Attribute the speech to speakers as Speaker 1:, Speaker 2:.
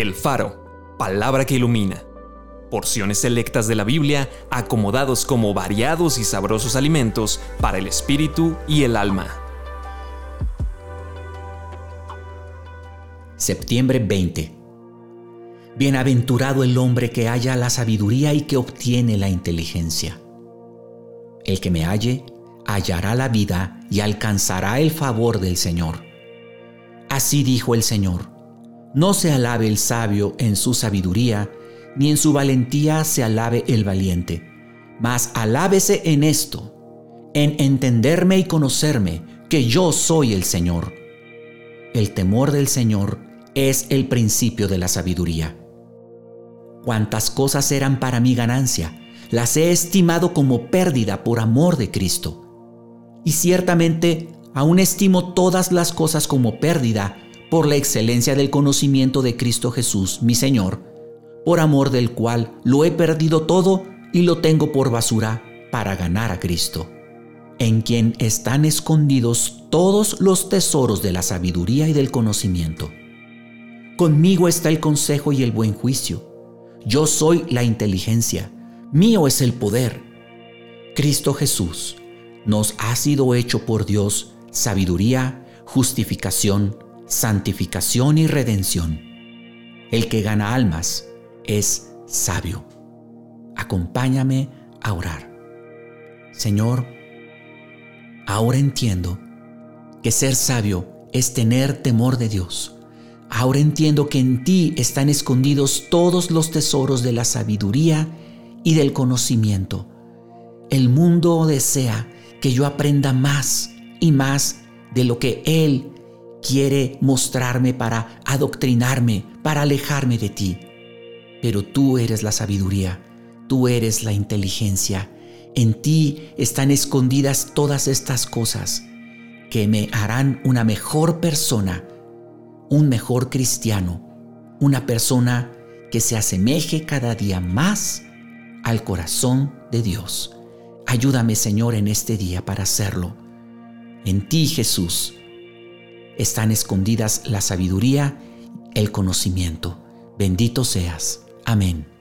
Speaker 1: El Faro, palabra que ilumina. Porciones selectas de la Biblia acomodados como variados y sabrosos alimentos para el espíritu y el alma.
Speaker 2: Septiembre 20. Bienaventurado el hombre que halla la sabiduría y que obtiene la inteligencia. El que me halle, hallará la vida y alcanzará el favor del Señor. Así dijo el Señor no se alabe el sabio en su sabiduría, ni en su valentía se alabe el valiente, mas alábese en esto, en entenderme y conocerme, que yo soy el Señor. El temor del Señor es el principio de la sabiduría. Cuantas cosas eran para mi ganancia, las he estimado como pérdida por amor de Cristo. Y ciertamente aún estimo todas las cosas como pérdida por la excelencia del conocimiento de Cristo Jesús, mi Señor, por amor del cual lo he perdido todo y lo tengo por basura para ganar a Cristo, en quien están escondidos todos los tesoros de la sabiduría y del conocimiento. Conmigo está el consejo y el buen juicio. Yo soy la inteligencia, mío es el poder. Cristo Jesús nos ha sido hecho por Dios sabiduría, justificación, santificación y redención. El que gana almas es sabio. Acompáñame a orar. Señor, ahora entiendo que ser sabio es tener temor de Dios. Ahora entiendo que en ti están escondidos todos los tesoros de la sabiduría y del conocimiento. El mundo desea que yo aprenda más y más de lo que Él quiere mostrarme para adoctrinarme, para alejarme de ti. Pero tú eres la sabiduría, tú eres la inteligencia. En ti están escondidas todas estas cosas que me harán una mejor persona, un mejor cristiano, una persona que se asemeje cada día más al corazón de Dios. Ayúdame Señor en este día para hacerlo. En ti Jesús están escondidas la sabiduría, el conocimiento. Bendito seas. Amén.